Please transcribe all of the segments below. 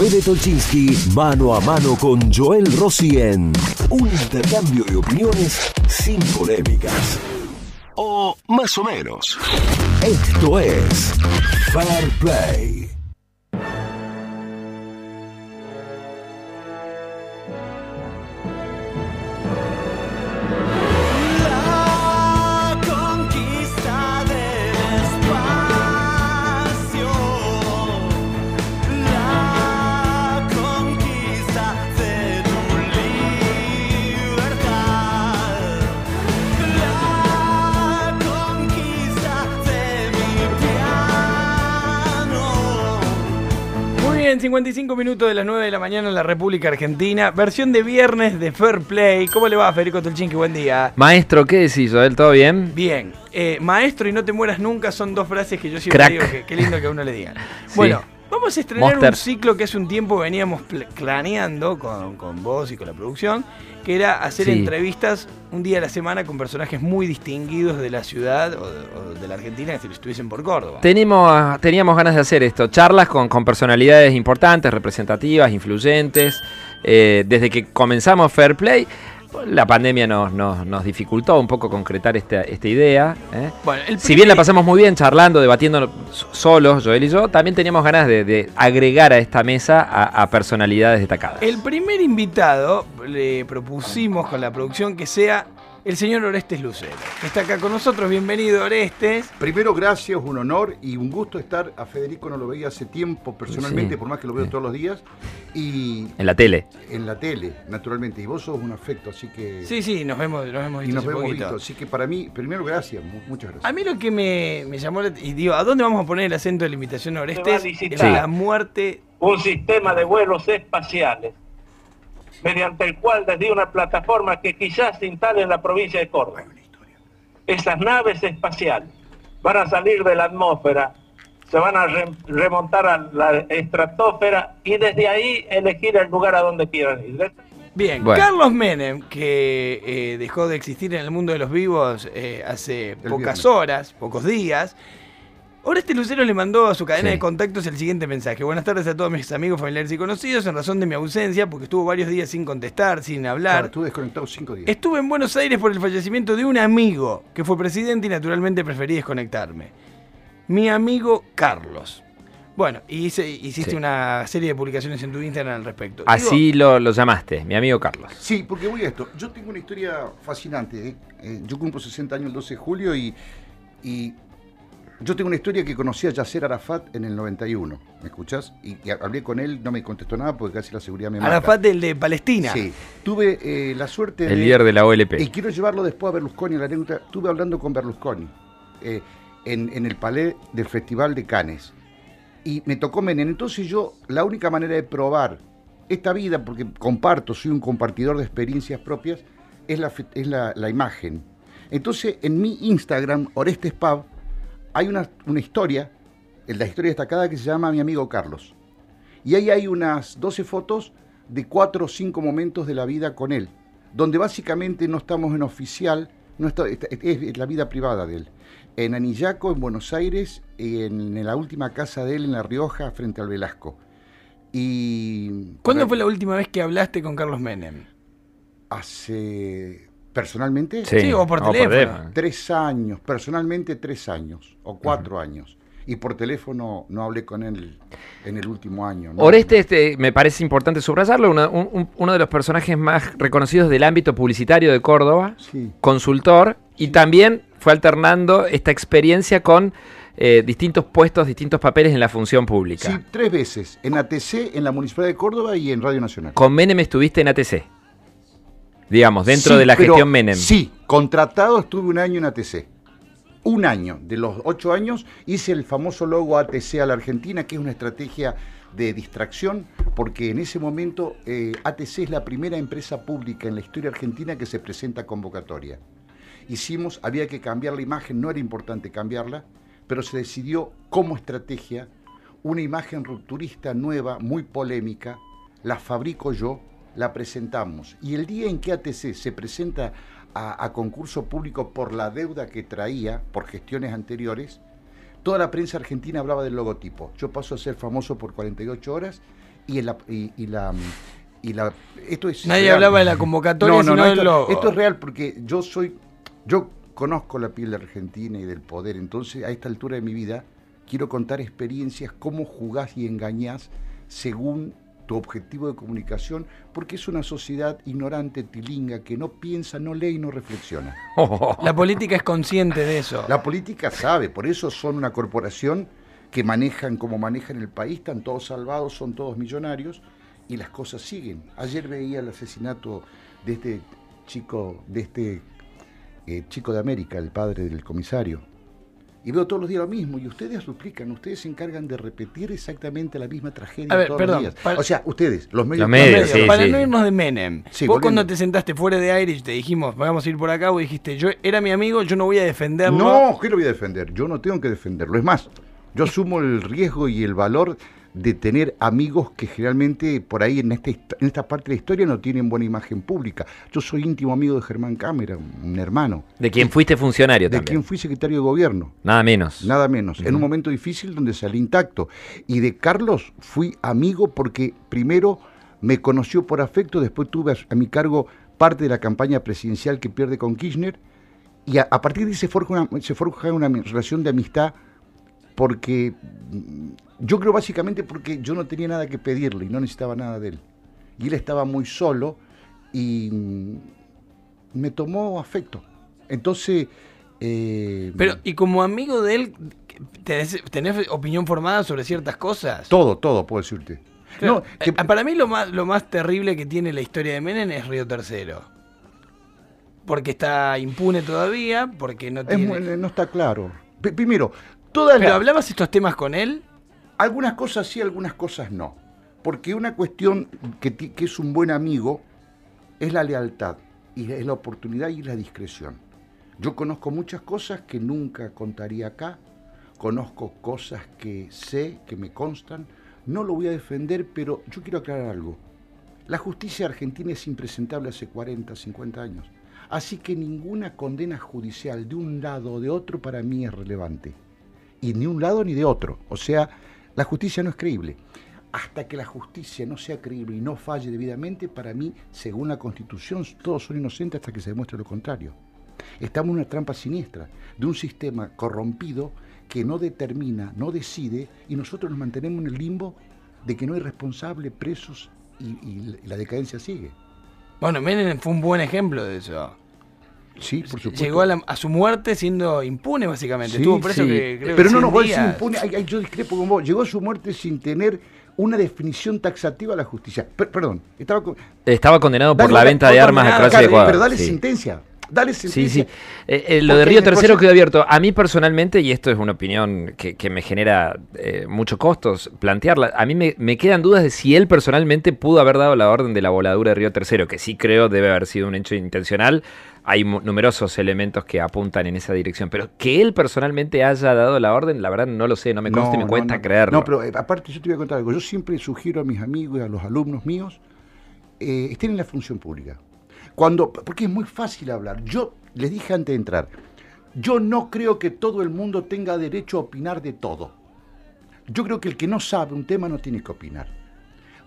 Fede Tolchinsky mano a mano con Joel Rossi en un intercambio de opiniones sin polémicas. O más o menos. Esto es Fair Play. Muy bien, 55 minutos de las 9 de la mañana en la República Argentina. Versión de viernes de Fair Play. ¿Cómo le va, Federico Tolchinki? Buen día. Maestro, ¿qué decís, Joel? ¿Todo bien? Bien. Eh, maestro y no te mueras nunca son dos frases que yo siempre Crack. digo que qué lindo que a uno le digan. Bueno, vamos a estrenar Monster. un ciclo que hace un tiempo veníamos pl- planeando con, con vos y con la producción, que era hacer Sí. entrevistas un día a la semana con personajes muy distinguidos de la ciudad o de, o de la Argentina que si estuviesen por Córdoba. Tenemos, teníamos ganas de hacer esto, charlas con, con personalidades importantes, representativas, influyentes. Eh, desde que comenzamos Fair Play, la pandemia nos, nos, nos dificultó un poco concretar esta, esta idea. ¿eh? Bueno, el Si bien la pasamos muy bien charlando, debatiendo solos, Joel y yo, también teníamos ganas de, de agregar a esta mesa a, a personalidades destacadas. El primer invitado le propusimos con la producción que sea el señor Orestes Lucero, que está acá con nosotros. Bienvenido, Orestes. Primero, gracias, un honor y un gusto estar. A Federico no lo veía hace tiempo personalmente, Sí. por más que lo veo Sí. todos los días. Y En la tele. en la tele, naturalmente. Y vos sos un afecto, así que. Sí, sí, nos vemos, nos hemos y visto nos hace vemos poquito. visto. Así que para mí, primero, gracias, mu- muchas gracias. A mí lo que me, me llamó la y digo, ¿a dónde vamos a poner el acento de la invitación a Orestes? la muerte. un sistema de vuelos espaciales, mediante el cual desde una plataforma que quizás se instale en la provincia de Córdoba, esas naves espaciales van a salir de la atmósfera, se van a re- remontar a la estratosfera y desde ahí elegir el lugar a donde quieran ir. Bien, Bueno. Carlos Menem, que eh, dejó de existir en el mundo de los vivos eh, hace pocas viernes. horas, pocos días. Orestes Lucero le mandó a su cadena Sí. de contactos el siguiente mensaje. Buenas tardes a todos mis amigos, familiares y conocidos. En razón de mi ausencia, porque estuvo varios días sin contestar, sin hablar. Claro, estuve desconectado cinco días. Estuve en Buenos Aires por el fallecimiento de un amigo que fue presidente y naturalmente preferí desconectarme. Mi amigo Carlos. Bueno, y hice- hiciste Sí. una serie de publicaciones en tu Instagram al respecto. Así Digo, lo, lo llamaste, mi amigo Carlos. Sí, porque voy a esto. Yo tengo una historia fascinante. ¿eh? Eh, yo cumplo 60 años el 12 de julio y, y yo tengo una historia que conocí a Yasser Arafat en el 91. ¿Me escuchás? Y, y hablé con él, no me contestó nada porque casi la seguridad me mata. Arafat del de Palestina. Sí. Tuve eh, la suerte de... El líder de la OLP. Y quiero llevarlo después a Berlusconi, la anécdota. Estuve hablando con Berlusconi eh, en, en el palais del Festival de Cannes. Y me tocó Menem. Entonces yo, la única manera de probar esta vida, porque comparto, soy un compartidor de experiencias propias, es la, es la, la imagen. Entonces en mi Instagram, Orestes Pab, hay una, una historia, la historia destacada que se llama Mi amigo Carlos. Y ahí hay unas 12 fotos de 4 o 5 momentos de la vida con él, donde básicamente no estamos en oficial, no está- es la vida privada de él. En Anillaco, en Buenos Aires, y en, en la última casa de él en La Rioja, frente al Velasco. Y. ¿Cuándo fue la última vez que hablaste con Carlos Menem? Hace. Personalmente, Sí, o por teléfono. tres años, personalmente tres años, o cuatro años. Y por teléfono no hablé con él en el último año. ¿no? Oreste, este, me parece importante subrayarlo, una- un- un- uno de los personajes más reconocidos del ámbito publicitario de Córdoba, Sí. consultor, y también fue alternando esta experiencia con eh, distintos puestos, distintos papeles en la función pública. Sí, tres veces. En ATC, en la Municipalidad de Córdoba y en Radio Nacional. Con Menem estuviste en ATC, digamos, dentro Sí, de la pero gestión Menem. Sí, contratado estuve un año en ATC. Un año. De los ocho años hice el famoso logo ATC a la Argentina, que es una estrategia de distracción, porque en ese momento eh, ATC es la primera empresa pública en la historia argentina que se presenta a convocatoria. Hicimos, había que cambiar la imagen, no era importante cambiarla, pero se decidió como estrategia una imagen rupturista nueva, muy polémica, la fabrico yo, la presentamos. Y el día en que ATC se presenta a, a concurso público por la deuda que traía por gestiones anteriores, toda la prensa argentina hablaba del logotipo. Yo paso a ser famoso por 48 horas y, el- y- y la... Y la esto es Nadie real. hablaba de la convocatoria, sino esto, del logo. esto es real porque yo soy, yo conozco la piel de Argentina y del poder, entonces a esta altura de mi vida quiero contar experiencias, cómo jugás y engañás según tu objetivo de comunicación, porque es una sociedad ignorante, tilinga, que no piensa, no lee y no reflexiona. La política es consciente de eso. La política sabe, por eso son una corporación que manejan como manejan el país, están todos salvados, son todos millonarios y las cosas siguen. Ayer veía el asesinato de este chico, de este eh, chico de América, el padre del comisario. Y veo todos los días lo mismo, y ustedes lo explican, ustedes se encargan de repetir exactamente la misma tragedia A ver, todos perdón, los días. para- O sea, ustedes, los medios. Los medios, Medio, sí, para sí. no irnos de Menem. Sí, vos volviendo. cuando te sentaste fuera de Irish te dijimos, vamos a ir por acá, vos dijiste, yo era mi amigo, yo no voy a defenderlo. No, ¿qué lo voy a defender? Yo no tengo que defenderlo. Es más, yo asumo el riesgo y el valor de tener amigos que generalmente por ahí en esta, hist- en esta parte de la historia no tienen buena imagen pública. Yo soy íntimo amigo de Germán Cámara, un hermano, De quien fuiste funcionario de también. quien fui secretario de gobierno. Nada menos. Nada menos, en un momento difícil donde salí intacto. Y de Carlos fui amigo porque primero me conoció por afecto, después tuve a, a mi cargo parte de la campaña presidencial que pierde con Kirchner, y a, a partir de ahí se forja una, se forja una relación de amistad porque mm, yo creo básicamente porque yo no tenía nada que pedirle y no necesitaba nada de él. Y él estaba muy solo y mm, me tomó afecto. Entonces... eh, Pero, y como amigo de él, ¿tenés, tenés opinión formada sobre ciertas cosas? Todo, todo, puedo decirte. Claro, No, que- eh, para mí lo más, lo más terrible que tiene la historia de Menem es Río Tercero. Porque está impune todavía, porque no es tiene... muy- no está claro. Primero, todas las- hablabas estos temas con él. algunas cosas sí, algunas cosas no. Porque una cuestión que, ti- que es un buen amigo es la lealtad, y es la oportunidad y la discreción. Yo conozco muchas cosas que nunca contaría acá, conozco cosas que sé, que me constan, no lo voy a defender, pero yo quiero aclarar algo. La justicia argentina es impresentable hace 40, 50 años. Así que ninguna condena judicial de un lado o de otro para mí es relevante. Y ni un lado ni de otro. O sea, la justicia no es creíble. Hasta que la justicia no sea creíble y no falle debidamente, para mí, según la Constitución, todos son inocentes hasta que se demuestre lo contrario. Estamos en una trampa siniestra de un sistema corrompido que no determina, no decide, y nosotros nos mantenemos en el limbo de que no hay responsable, presos, y, la decadencia sigue. Bueno, Menem fue un buen ejemplo de eso. Sí, por supuesto. Llegó a, la- a su muerte siendo impune, básicamente. Sí, Estuvo preso sí. que creo Pero que no, no, 100 vos días. impune, ay, ay, yo discrepo con vos. Llegó a su muerte sin tener una definición taxativa a la justicia. Per- perdón, estaba con... Estaba condenado por Dale, la venta de armas a y Claro, Ecuador. pero dale sí. sentencia. Dale Sí, sentencia. sí. Eh, eh, lo de Río Tercero quedó abierto. A mí personalmente, y esto es una opinión que, que me genera eh, muchos costos plantearla, a mí me, me quedan dudas de si él personalmente pudo haber dado la orden de la voladura de Río Tercero, que sí creo debe haber sido un hecho intencional. Hay numerosos elementos que apuntan en esa dirección, pero que él personalmente haya dado la orden, la verdad no lo sé, no me consta y me cuesta no. creerlo. No, pero eh, aparte yo te voy a contar algo. Yo siempre sugiero a mis amigos y a los alumnos míos, eh, estén en la función pública. Cuando, porque es muy fácil hablar. Yo les dije antes de entrar, yo no creo que todo el mundo tenga derecho a opinar de todo. Yo creo que el que no sabe un tema no tiene que opinar.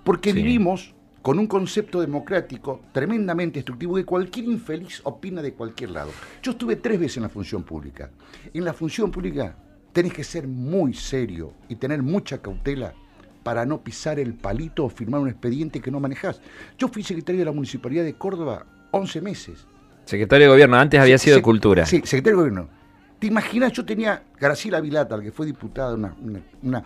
Porque Sí. vivimos con un concepto democrático tremendamente destructivo que cualquier infeliz opina de cualquier lado. Yo estuve tres veces en la función pública. En la función pública tenés que ser muy serio y tener mucha cautela para no pisar el palito o firmar un expediente que no manejás. Yo fui secretario de la Municipalidad de Córdoba 11 meses. Secretario de Gobierno, antes había sido de Cultura. Sí, secretario de gobierno. ¿Te imaginas? Yo tenía Graciela Vilata, la que fue diputada, una, una, una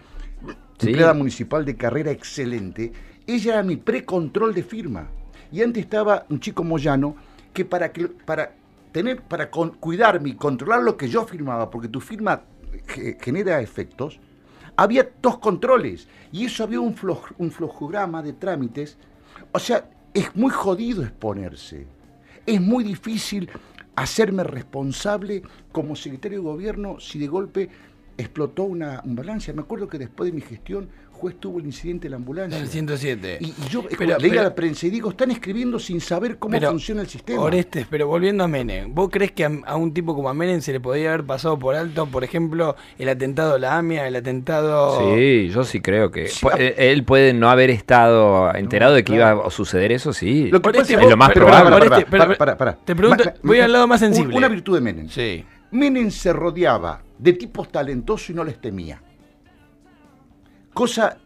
Sí. empleada municipal de carrera excelente. Ella era mi precontrol de firma. Y antes estaba un chico Moyano que para que para tener para cuidarme y controlar lo que yo firmaba, porque tu firma ge- genera efectos, había dos controles y eso había un, flo- un flojograma de trámites. O sea, es muy jodido exponerse. Es muy difícil hacerme responsable como secretario de gobierno si de golpe explotó una ambulancia. Me acuerdo que después de mi gestión juez tuvo el incidente de la ambulancia. El 107. Y, y yo Pero- leí pero- la prensa y digo, están escribiendo sin saber cómo Pero, funciona el sistema. Orestes, pero volviendo a Menem, ¿vos crees que a, a un tipo como a Menem se le podría haber pasado por alto, por ejemplo, el atentado a la AMIA, el atentado... Sí, yo sí creo que Sí, eh, él puede no haber estado enterado de que claro. iba a suceder eso, sí. Lo que Oreste, es vos- lo más pero- probable. Te pregunto, Ma- voy al lado más sensible. Una virtud de Menem. Sí. Menem se rodeaba de tipos talentosos y no les temía. Cosa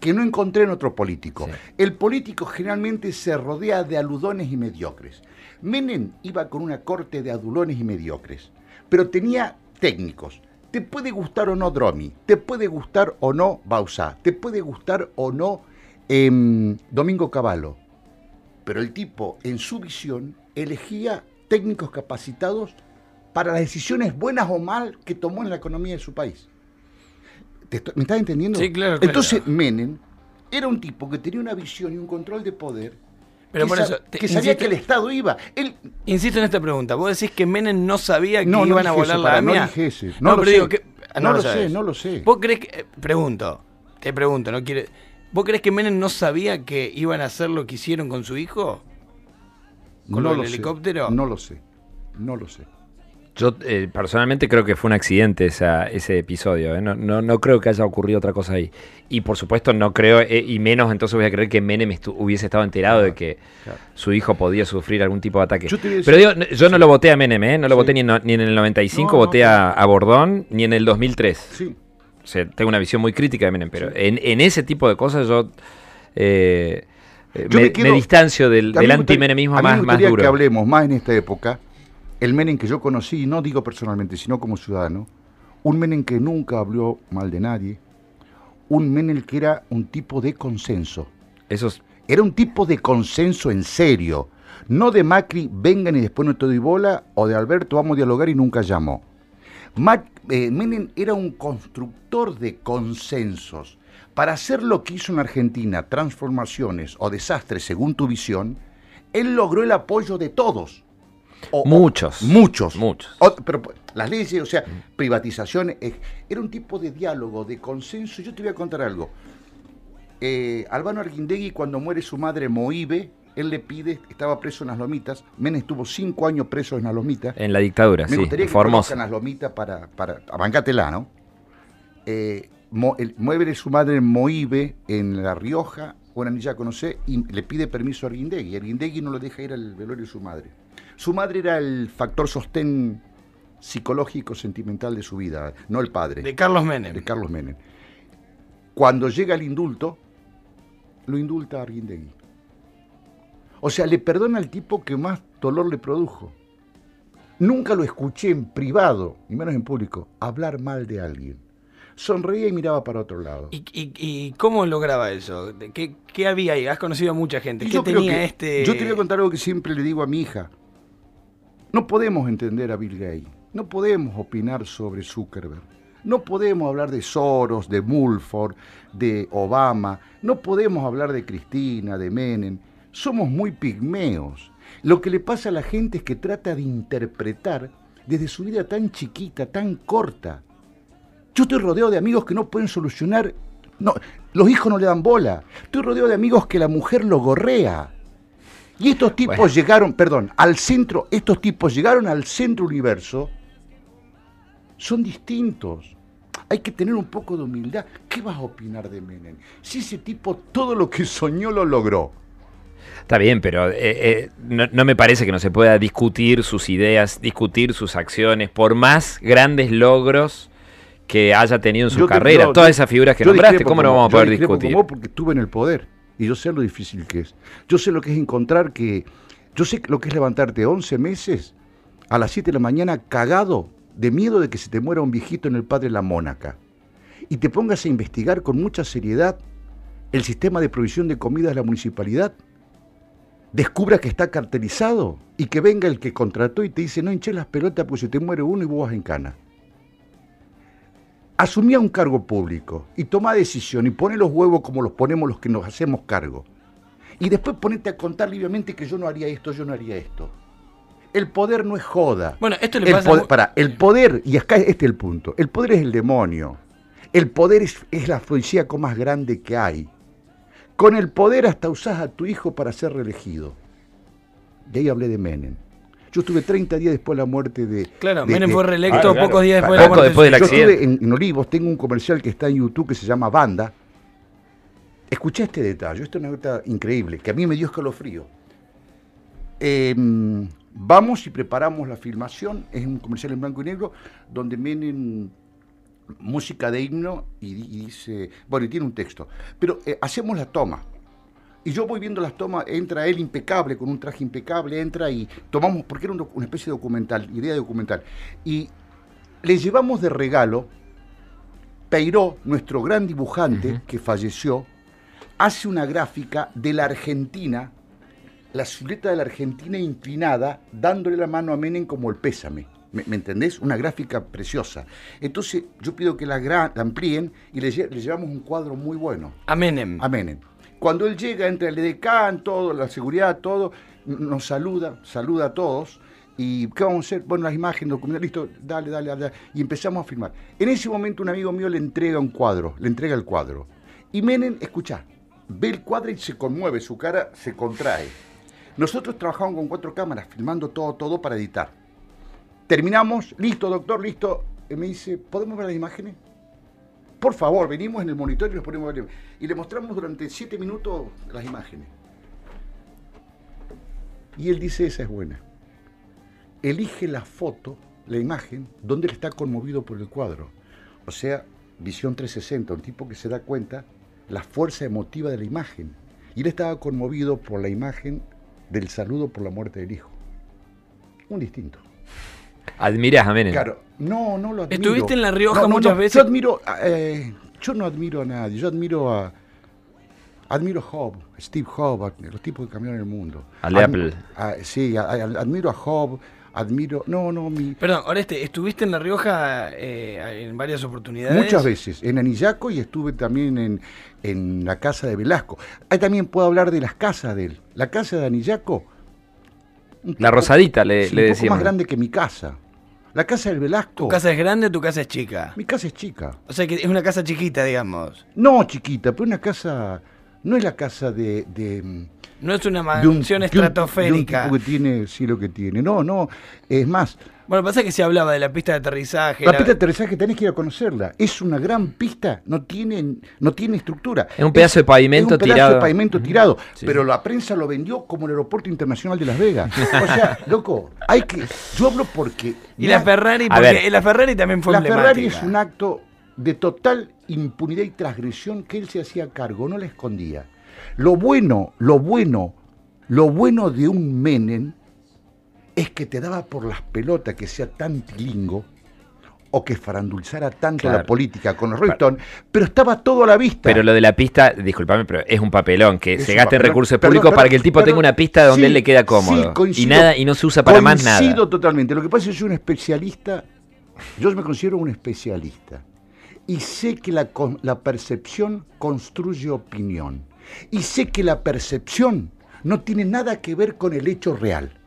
que no encontré en otro político. Sí. El político generalmente se rodea de aludones y mediocres. Menem iba con una corte de adulones y mediocres, pero tenía técnicos. Te puede gustar o no Dromi, te puede gustar o no Bausá, te puede gustar o no em, Domingo Cavallo, pero el tipo, en su visión, elegía técnicos capacitados para las decisiones buenas o mal que tomó en la economía de su país. ¿Te estoy- ¿Me estás entendiendo? Sí, claro, claro. Entonces, Menem era un tipo que tenía una visión y un control de poder Pero que, por sa- eso, te- que sabía insisto- que el Estado iba. Él, Insisto en esta pregunta. ¿Vos decís que Menem no sabía que No, no iban a volar eso, la no AMIA? dije eso. No lo pero sé. digo que... No lo sé, no lo sé. ¿Vos crees que... eh, Pregunto. Te pregunto, no quiere... ¿Vos crees que Menem no sabía que iban a hacer lo que hicieron con su hijo? ¿Con no sé. helicóptero? No lo sé. No lo sé. Yo eh, personalmente creo que fue un accidente esa- ese episodio. ¿eh? No, no, no creo que haya ocurrido otra cosa ahí. Y por supuesto no creo, eh, y menos entonces voy a creer que Menem estu- hubiese estado enterado de que claro. su hijo podía sufrir algún tipo de ataque. Yo Pero digo, no- yo no lo voté a Menem, ¿eh? no lo Sí. voté ni en, ni en el 95, No, no, voté a, a Bordón, ni en el 2003. Sí. O sea, tengo una visión muy crítica de Menem, pero en, en ese tipo de cosas yo... Yo me, me quedo- me distancio del, del antimenemismo más, más duro. que hablemos más en esta época, el Menem que yo conocí, no digo personalmente, sino como ciudadano, un Menem que nunca habló mal de nadie, un Menem que era un tipo de consenso. Eso es- Era un tipo de consenso en serio. No de Macri, vengan y después no te doy bola, o de Alberto, vamos a dialogar y nunca llamó. Mac- eh, Menem era un constructor de consensos. Para hacer lo que hizo en Argentina, transformaciones o desastres según tu visión, él logró el apoyo de todos. O- o- Muchos. muchos. Muchos. O- pero pues, las leyes, o sea, privatizaciones, eh, era un tipo de diálogo, de consenso. Yo te voy a contar algo. Eh, Albano Arguindegui, cuando muere su madre Moibe, él le pide, estaba preso en las lomitas, Menem estuvo cinco años preso en las lomitas. en la dictadura, Me sí, gustaría en que Formosa. conozcan las lomitas para, para, abancátela, ¿no? Eh, Mo- el- mueve su madre Moibe en La Rioja, una niña conoce, y le pide permiso a Arguindegui. Arguindegui no lo deja ir al velorio de su madre. Su madre era el factor sostén psicológico, sentimental de su vida, no el padre De Carlos Menem. de Carlos Menem. Cuando llega el indulto, lo indulta a Arguindegui. O sea, le perdona al tipo que más dolor le produjo. Nunca lo escuché en privado, ni menos en público, hablar mal de alguien. Sonreía y miraba para otro lado. ¿Y, y, y cómo lograba eso? ¿De ¿Qué, qué había ahí? Has conocido a mucha gente. Y ¿Qué tenía que- este...? Yo te voy a contar algo que siempre le digo a mi hija. No podemos entender a Bill Gates. No podemos opinar sobre Zuckerberg. No podemos hablar de Soros, de Mulford, de Obama. No podemos hablar de Cristina, de Menem. Somos muy pigmeos. Lo que le pasa a la gente es que trata de interpretar desde su vida tan chiquita, tan corta. Yo estoy rodeado de amigos que no pueden solucionar. No, los hijos no le dan bola. Estoy rodeado de amigos que la mujer lo gorrea. Y estos tipos Bueno. llegaron, perdón, al centro, estos tipos llegaron al centro universo. Son distintos. Hay que tener un poco de humildad. ¿Qué vas a opinar de Menem? Si ese tipo todo lo que soñó lo logró. Está bien, pero eh, eh, no, no me parece que no se pueda discutir sus ideas, discutir sus acciones, por más grandes logros que haya tenido en su Yo te- carrera. Todas esas figuras que nombraste, ¿cómo no vamos a poder discutir? vos porque estuve en el poder y yo sé lo difícil que es. Yo sé lo que es encontrar que. Yo sé lo que es levantarte 11 meses a las 7 de la mañana cagado de miedo de que se te muera un viejito en el Padre La Mónaca y te pongas a investigar con mucha seriedad el sistema de provisión de comida de la municipalidad. Descubra que está cartelizado y que venga el que contrató y te dice no hinches las pelotas porque se te muere uno y vos vas en cana asumía un cargo público y toma decisión y pone los huevos como los ponemos los que nos hacemos cargo. Y después ponete a contar libremente que yo no haría esto, yo no haría esto. El poder no es joda. Bueno, esto le el pasa... poder, pará, el poder, y acá este es el punto, el poder es el demonio. El poder es, es la afrodisíaco más grande que hay. Con el poder hasta usás a tu hijo para ser reelegido. Y ahí hablé de Menem. Yo estuve 30 días después de la muerte de... Claro, de- Menem de- fue reelecto Ah, claro. pocos días después de la muerte Yo estuve en, en Olivos, tengo un comercial que está en YouTube que se llama Banda. Escuché este detalle, esto es una nota increíble, que a mí me dio escalofrío. Eh, vamos y preparamos la filmación, es un comercial en blanco y negro, donde vienen música de himno y dice, bueno, y tiene un texto, pero eh, hacemos la toma. Y yo voy viendo las tomas, entra él impecable, con un traje impecable, entra y tomamos, porque era una especie de documental, idea de documental. Y le llevamos de regalo, Peiró, nuestro gran dibujante que falleció, hace una gráfica de la Argentina, la silueta de la Argentina inclinada, dándole la mano a Menem como el pésame. ¿Me, me entendés? Una gráfica preciosa. Entonces yo pido que la, amplíen y le, lle- le llevamos un cuadro muy bueno A Menem. a Menem. Cuando él llega, entra el EDECAN, todo, la seguridad, todo, nos saluda, saluda a todos. ¿Y qué vamos a hacer? Bueno, las imágenes, documental, listo, dale, dale, dale. Y empezamos a filmar. En ese momento un amigo mío le entrega un cuadro, le entrega el cuadro. Y Menem, escucha, ve el cuadro y se conmueve, su cara se contrae. Nosotros trabajamos con cuatro cámaras, filmando todo, todo para editar. Terminamos, listo, doctor, listo. Y me dice, ¿podemos ver las imágenes? Por favor, venimos en el monitor y nos ponemos a ver. Y le mostramos durante siete minutos las imágenes. Y él dice, esa es buena. Elige la foto, la imagen, donde él está conmovido por el cuadro. O sea, visión 360, un tipo que se da cuenta la fuerza emotiva de la imagen. Y él estaba conmovido por la imagen del saludo por la muerte del hijo. Un distinto. Admiras a Menem. Claro, no, no lo admiro. ¿Estuviste en La Rioja muchas veces? Yo admiro, eh, yo no admiro a nadie, yo admiro a, admiro a Job, Steve Job, a los tipos que cambiaron el mundo. Al Apple. a- sí, a- a- admiro a Job, admiro, no, no, mi, Perdón, Oreste, ¿estuviste en La Rioja eh, en varias oportunidades? muchas veces, en Anillaco y estuve también en, en la casa de Velasco. Ahí también puedo hablar de las casas de él. La casa de Anillaco. La poco- Rosadita le, sí, le un poco más grande que mi casa. La casa del Velasco. ¿Tu casa es grande o tu casa es chica? Mi casa es chica. O sea que es una casa chiquita, digamos. No chiquita, pero una casa. No es la casa de. de, No es una de un- mansión de un- de un estratosférica. tipo que tiene, sí, lo que tiene. No, no. Es más, Bueno, pasa que se hablaba de la pista de aterrizaje. la la- pista de aterrizaje tenés que ir a conocerla. Es una gran pista, no tiene, no tiene estructura. Es un pedazo de pavimento es un pedazo tirado. de pavimento tirado. Sí. Pero la prensa lo vendió como el aeropuerto internacional de Las Vegas. O sea, loco, hay que. Yo hablo porque. Y la Ferrari, A porque la Ferrari también fue La. Ferrari es un acto de total impunidad y transgresión que él se hacía cargo, no la escondía. Lo bueno, lo bueno, lo bueno de un Menem es que te daba por las pelotas que sea tan tilingo o que farandulzara tanto Claro. la política con los Rolling pero estaba todo a la vista. Pero lo de la pista, discúlpame, pero es un papelón que Es se gasten recursos Perdón, públicos para perdón, que el tipo perdón. tenga una pista donde Sí, él le queda sí, cómodo. y nada y no se usa para más nada. Coincido totalmente. Lo que pasa es que yo soy un especialista, yo me considero un especialista. Y sé que la percepción construye opinión. Y sé que la percepción no tiene nada que ver con el hecho real.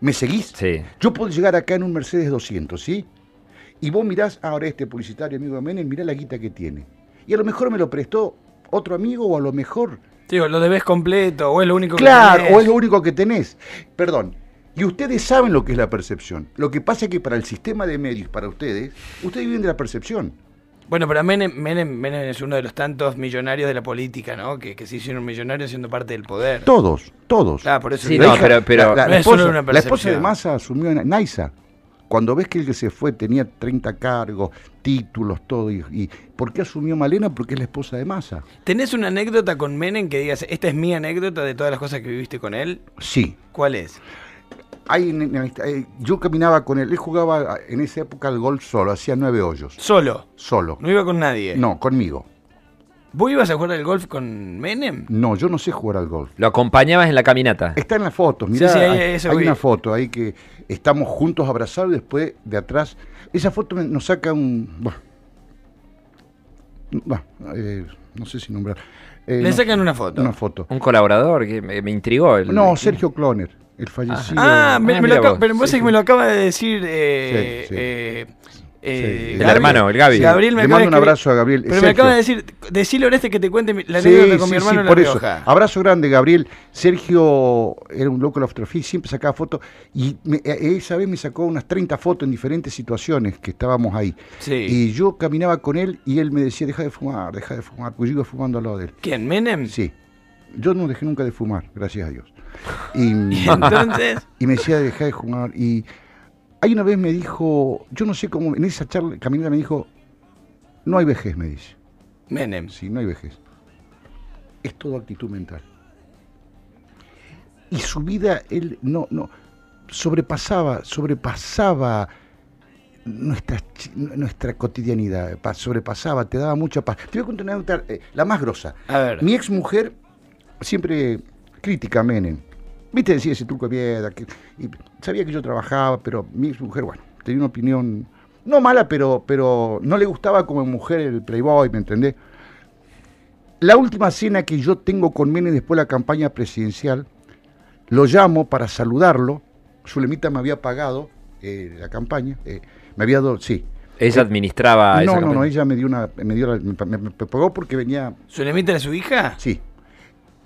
¿Me seguís? Sí. Yo puedo llegar acá en un Mercedes 200, ¿sí? Y vos mirás, ahora este publicitario amigo de Menem, mirá la guita que tiene. Y a lo mejor me lo prestó otro amigo o a lo mejor Digo, lo debes completo, o es lo único que Claro, tenés. o es lo único que tenés. Perdón. Y ustedes saben lo que es la percepción. Lo que pasa es que para el sistema de medios, para ustedes, ustedes viven de la percepción. Bueno, pero Menem, Menem, Menem es uno de los tantos millonarios de la política, ¿no? Que, que se hicieron millonarios siendo parte del poder. Todos, todos. Ah, por eso Sí, no, hija- pero- pero- la, la No es esposa, solo una la esposa percepción. de Massa asumió en Naisa. Cuando ves que el que se fue tenía 30 cargos, títulos, todo. Y, y- ¿Por qué asumió Malena? Porque es la esposa de Massa. ¿Tenés una anécdota con Menem que digas, esta es mi anécdota de todas las cosas que viviste con él? Sí. ¿Cuál es? En- eh, yo caminaba con él. Él jugaba en esa época al golf solo, hacía nueve hoyos. Solo. Solo. No iba con nadie. No, conmigo. ¿Vos ibas a jugar al golf con Menem? No, yo no sé jugar al golf. Lo acompañabas en la caminata. Está en las fotos, mirá, sí, ahí- hay, una foto ahí que estamos juntos abrazados y después de atrás. Esa foto me- nos saca un. Bueno, Bueno, eh, no sé si nombrar. Eh, Le no, sacan una foto. Una foto. Un colaborador que me, me intrigó. el- No, Sergio Cloner, el fallecido. Ah, me, Ah, me lo vos. pero vos Sí, sabés que me lo acaba de decir eh, Sí, sí. eh, Eh, Sí, el hermano, el Gaby. Gabriel me Le acaba de mando un abrazo a Gabriel. Pero me acaba de decir, decile a Oreste que te cuente la Sí, anécdota con mi hermano sí, en La por eso. Rioja. Abrazo grande, Gabriel. Sergio era un loco de la fotografía siempre sacaba fotos. Y me- eh, esa vez me sacó unas 30 fotos en diferentes situaciones que estábamos ahí. Sí. Y yo caminaba con él y él me decía, deja de fumar, deja de fumar. Pues yo iba fumando al lado de él. ¿Quién? ¿Menem? Sí. Yo no dejé nunca de fumar, gracias a Dios. Y, entonces, y me decía, deja de fumar. Y hay una vez me dijo, yo no sé cómo, en esa charla, caminata me dijo, no hay vejez, me dice. Menem. Sí, no hay vejez. Es todo actitud mental. Y su vida, él no, no, sobrepasaba, sobrepasaba nuestra, nuestra cotidianidad, pa- sobrepasaba, te daba mucha paz. Te voy a contar una anécdota, eh, la más grosa. A ver. Mi ex mujer siempre crítica a Menem. Viste, decía ese truco de piedra, que, y sabía que yo trabajaba, pero mi mujer, bueno, tenía una opinión, no mala, pero, pero no le gustaba como mujer el Playboy, ¿me entendés? La última cena que yo tengo con Menem después de la campaña presidencial, lo llamo para saludarlo. Zulemita me había pagado eh, la campaña, eh, me había dado, sí. Ella administraba esa no, no, no, ella me dio una, me dio la- me- me- me pagó porque venía ¿Sulemita era su hija? Sí,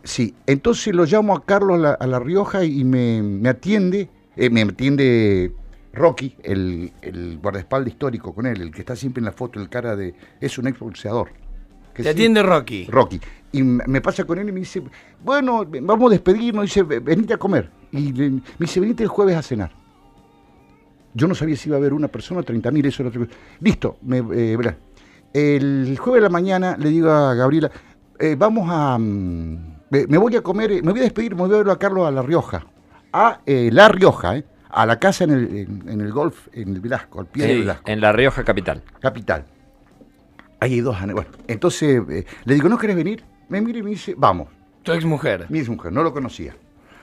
sí. Entonces lo llamo a Carlos a La, a La Rioja y me, me atiende, eh, me atiende Rocky, el, el guardaespaldas histórico con él, el que está siempre en la foto, el cara de... Es un ex boxeador. que Te sí, atiende Rocky. Rocky. Y me pasa con él y me dice, bueno, vamos a despedirnos, dice, venite a comer. Y le- me dice, venite el jueves a cenar. Yo no sabía si iba a haber una persona, 30.000, eso era otra cosa. Listo, me, eh. El jueves de la mañana le digo a Gabriela, eh, vamos a... mm, me, me voy a comer, eh, me voy a despedir, me voy a ver a Carlos a La Rioja. A eh, La Rioja, eh, a la casa en el, en, en el golf, en el Velasco, al pie Sí, del Velasco en La Rioja capital. capital. Ahí hay dos Bueno, entonces eh, le digo, ¿no querés venir? Me mira y me dice, vamos. Tu ex mujer. Mi ex mujer, no lo conocía.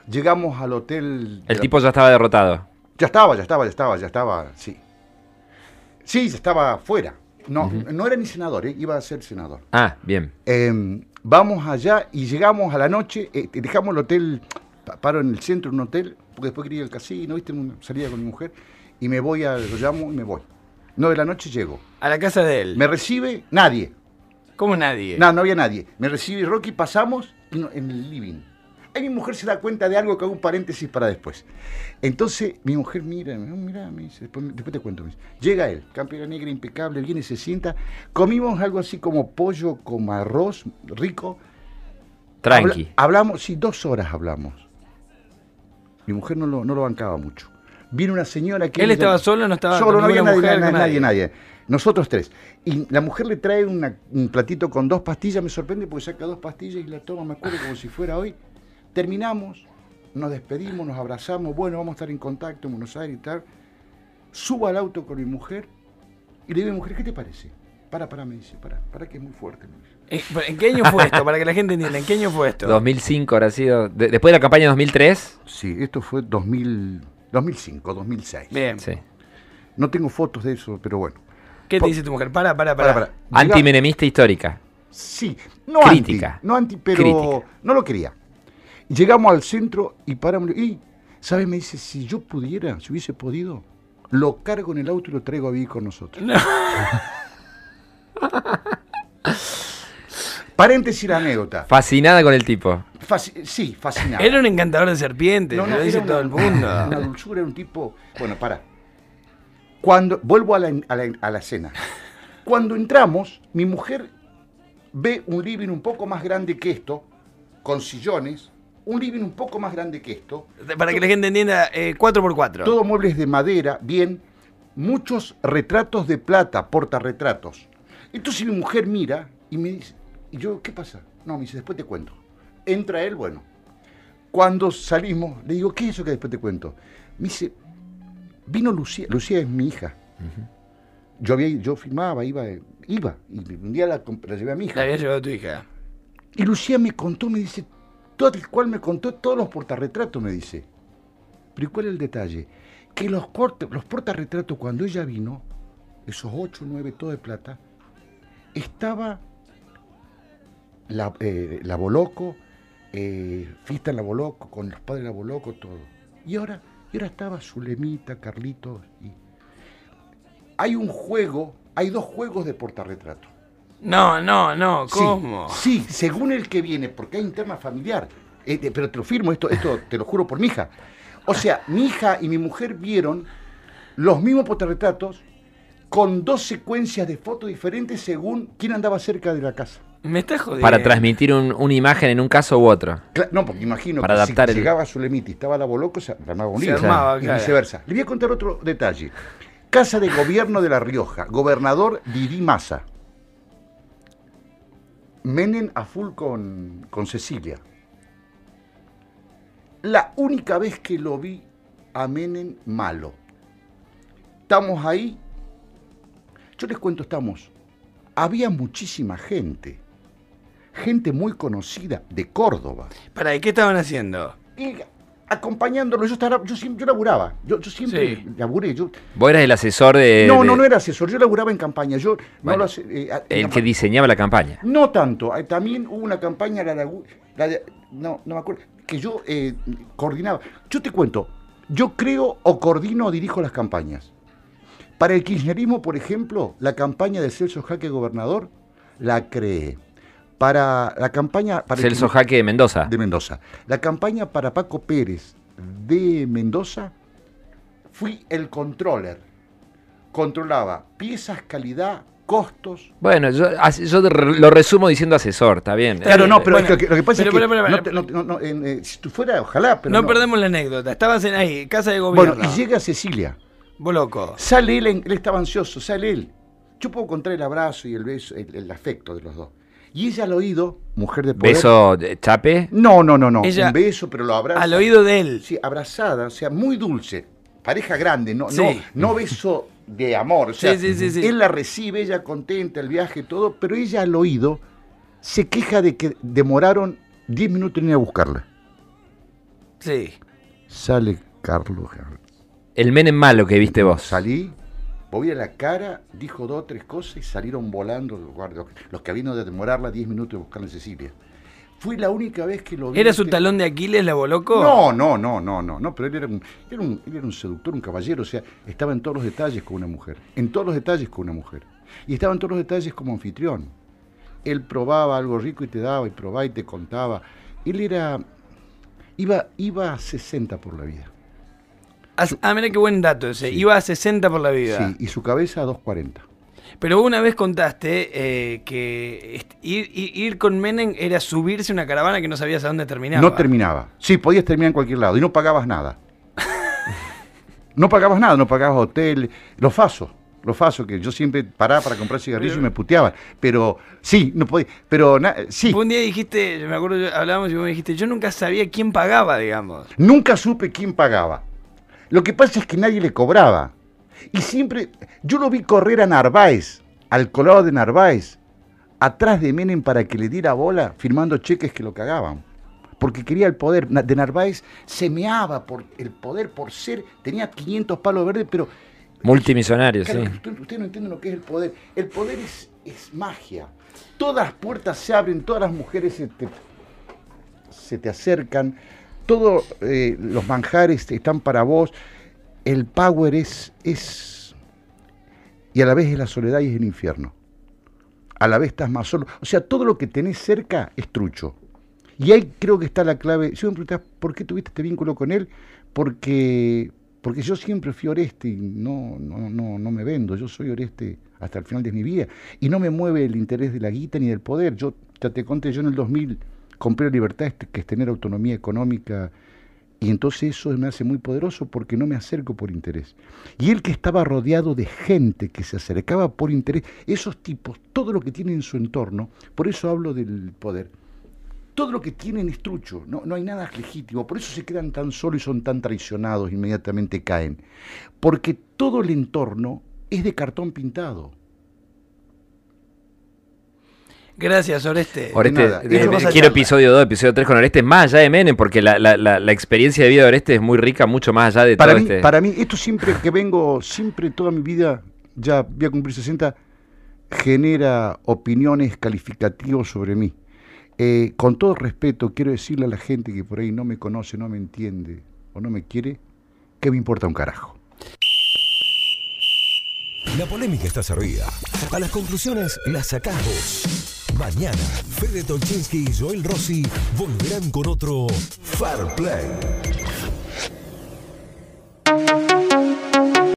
Llegamos al hotel. El la- tipo ya estaba derrotado. Ya estaba, ya estaba, ya estaba, ya estaba, sí. Sí, ya estaba fuera. No, no era ni senador, eh, iba a ser senador. Ah, bien. Eh, vamos allá y llegamos a la noche, eh, dejamos el hotel, pa- paro en el centro de un hotel, porque después quería ir al casino, ¿viste? Salida con mi mujer, y me voy, a, lo llamo y me voy. No de la noche llego. A la casa de él. Me recibe nadie. ¿Cómo nadie? No, no había nadie. Me recibe Rocky, pasamos en el living. Ahí mi mujer se da cuenta de algo que hago un paréntesis para después. Entonces mi mujer mira, "Ah, mira, me dice, después, después te cuento. me dice. Llega él, campera negra impecable, viene, se sienta. Comimos algo así como pollo con arroz rico. Tranqui. Habla- hablamos, sí, dos horas hablamos. Mi mujer no lo, no lo bancaba mucho. Viene una señora que... ¿Él estaba solo? ¿No estaba Solo, no había nadie, mujer, nadie, nadie? nadie. Nosotros tres. Y la mujer le trae una- un platito con dos pastillas, me sorprende porque saca dos pastillas y la toma, me acuerdo como si fuera hoy. Terminamos, nos despedimos, nos abrazamos, bueno, vamos a estar en contacto en Buenos Aires y tal. Subo al auto con mi mujer y le digo a mi mujer, ¿qué te parece? Para, para, me dice, para, para que es muy fuerte. me dice. Eh, ¿En qué año fue esto? Para que la gente entienda, ¿en qué año fue esto? 2005 habrá sido. de- después de la campaña de 2003. Sí, esto fue 2000, 2005, 2006. Bien. Sí. No tengo fotos de eso, pero bueno. ¿Qué te dice tu mujer? Para, para, para. Para, para. Antimenemista histórica. Sí, no Crítica. anti, no anti, pero Crítica. no lo quería. Llegamos al centro y paramos y, ¿sabes? Me dice, si yo pudiera, si hubiese podido, lo cargo en el auto y lo traigo a vivir con nosotros. Paréntesis la anécdota. Fascinada con el tipo. Sí, fascinante. Era un encantador de serpientes, No, no, lo dice todo el mundo. Una dulzura, era un tipo. Bueno, para. Cuando vuelvo a la, a la- a la cena. Cuando entramos, mi mujer ve un living un poco más grande que esto, con sillones, un living un poco más grande que esto, Para que la gente entienda, eh, 4x4. todo muebles de madera, bien, muchos retratos de plata, portarretratos. Entonces mi mujer mira y me dice, ¿y yo qué pasa? No, me dice, después te cuento. Entra él, bueno. Cuando salimos, le digo, ¿qué es eso que después te cuento? Me dice, vino Lucía, Lucía es mi hija. Yo, había, yo filmaba, iba, iba, y un día la, la llevé a mi hija. La había llevado tu hija. Y Lucía me contó, me dice, todo el cual me contó todos los portarretratos, me dice. Pero ¿y ¿cuál es el detalle? Que los, los portarretratos, cuando ella vino, esos ocho, nueve, todo de plata, estaba la, eh, Boloco, eh, Fiesta en la Boloco, con los padres de la Boloco, todo. Y ahora, y ahora estaba Zulemita, Carlitos. Y... hay un juego, hay dos juegos de portarretrato. No, no, no, Sí, ¿cómo? Sí, según el que viene, porque hay interna familiar. Eh, eh, pero te lo firmo, esto, esto te lo juro por mi hija. O sea, mi hija y mi mujer vieron los mismos portarretratos con dos secuencias de fotos diferentes según quién andaba cerca de la casa. Me estás jodiendo. Para transmitir un- una imagen en un caso u otro. Cla- No, porque imagino Para que adaptar si el- llegaba a Zulemita y estaba la Boloco, se armaba un Se lío. armaba, y claro. viceversa. Le voy a contar otro detalle. Casa de Gobierno de La Rioja, gobernador Didi Massa. Menem a full con, con Cecilia. La única vez que lo vi a Menem malo. Estamos ahí. Yo les cuento, estamos. Había muchísima gente. Gente muy conocida de Córdoba. Para, ¿y qué estaban haciendo? Y acompañándolo, yo, estaba, yo, siempre, yo laburaba. Yo, yo siempre Sí. laburé. Yo, Vos eras el asesor de. no, de- no, no era asesor. Yo laburaba en campaña. Yo no Bueno, lo hace- eh, El que diseñaba la campaña. No tanto. También hubo una campaña, la de, Agu- la de- no, no me acuerdo, que yo eh, coordinaba. Yo te cuento, yo creo o coordino o dirijo las campañas. Para el kirchnerismo, por ejemplo, la campaña de Celso Jaque Gobernador la creé. Para la campaña... Para el Celso kirchner- Jaque de Mendoza. de Mendoza. La campaña para Paco Pérez de Mendoza, fui el controller. Controlaba piezas, calidad, costos. Bueno, yo, lo resumo diciendo asesor, está bien. Claro, no, pero bueno, es que- lo que pasa pero, es que pero, pero, no eh, si tú fuera, ojalá, pero no, no. perdemos la anécdota. Estabas en ahí, casa de gobierno. Bueno, y llega Cecilia. Vos loco. Sale él, él estaba ansioso, sale él. Yo puedo contar el abrazo y el beso, el, el afecto de los dos. Y ella al oído, mujer de poder. Beso de Chape. No, no, no, no. Ella- un beso, pero lo abraza. Al oído de él. Sí, abrazada, o sea, muy dulce. Pareja grande, no, Sí. no, no beso de amor. O sea, Sí, sí, sí, sí. él la recibe, ella contenta, el viaje, todo, pero ella al oído se queja de que demoraron 10 minutos en ir a buscarla. Sí. Sale Carlos. El Menem malo que viste vos. Salí, voy a la cara, dijo dos o tres cosas y salieron volando los guardias, los que habían de demorarla 10 minutos de buscarla en Cecilia. Fui la única vez que lo vi. ¿Era su que- talón de Aquiles, la loco? No, no, no, no, no, no, pero él era un, era un, él era un seductor, un caballero, o sea, estaba en todos los detalles con una mujer, en todos los detalles con una mujer. Y estaba en todos los detalles como anfitrión. Él probaba algo rico y te daba, y probaba y te contaba. Él era, iba, iba a 60 por la vida. Ah, mira qué buen dato ese. Iba a 60 por la vida. Sí, y su cabeza a 240. Pero una vez contaste eh, que ir, con Menem era subirse a una caravana que no sabías a dónde terminaba. No terminaba. Sí, podías terminar en cualquier lado y no pagabas nada. no pagabas nada, no pagabas hotel, los fasos. Los fasos que yo siempre paraba para comprar cigarrillos y me puteaban. Pero sí, no podía. Pero na- sí, Un día dijiste, yo me acuerdo, hablábamos y vos me dijiste, yo nunca sabía quién pagaba, digamos. nunca supe quién pagaba. Lo que pasa es que nadie le cobraba. Y siempre, yo lo vi correr a Narváez, al colado de Narváez, atrás de Menem para que le diera bola, firmando cheques que lo cagaban. Porque quería el poder. De Narváez se meaba por el poder, por ser, tenía 500 palos verdes, pero Multimillonario, Claro, sí. usted- Ustedes no entienden lo que es el poder. El poder es, es magia. Todas las puertas se abren, todas las mujeres se te, se te acercan, todos eh, los manjares están para vos. El power es, es. Y a la vez es la soledad y es el infierno. A la vez estás más solo. O sea, todo lo que tenés cerca es trucho. Y ahí creo que está la clave. Si me preguntás, ¿por qué tuviste este vínculo con él? Porque, porque yo siempre fui Oreste y no, no, no, no me vendo. Yo soy Oreste hasta el final de mi vida. Y no me mueve el interés de la guita ni del poder. Yo ya te conté, yo en el 2000 compré la libertad, este, que es tener autonomía económica. Y entonces eso me hace muy poderoso porque no me acerco por interés. Y él que estaba rodeado de gente que se acercaba por interés, esos tipos, todo lo que tienen en su entorno, por eso hablo del poder, todo lo que tienen es trucho, no, no hay nada legítimo, por eso se quedan tan solos y son tan traicionados, inmediatamente caen. Porque todo el entorno es de cartón pintado. Gracias, Oreste. Oreste, nada. eh, quiero episodio 2, episodio 3 con Oreste, más allá de Menem, porque la, la- la- la experiencia de vida de Oreste es muy rica, mucho más allá de Para todo mí, este. para mí, esto siempre que vengo, siempre toda mi vida, ya voy a cumplir 60, genera opiniones calificativas sobre mí. Eh, con todo respeto, quiero decirle a la gente que por ahí no me conoce, no me entiende o no me quiere, que me importa un carajo. La polémica está servida. A las conclusiones las sacás vos. Mañana, Fede Tolchinsky y Joel Rossi volverán con otro Fair Play.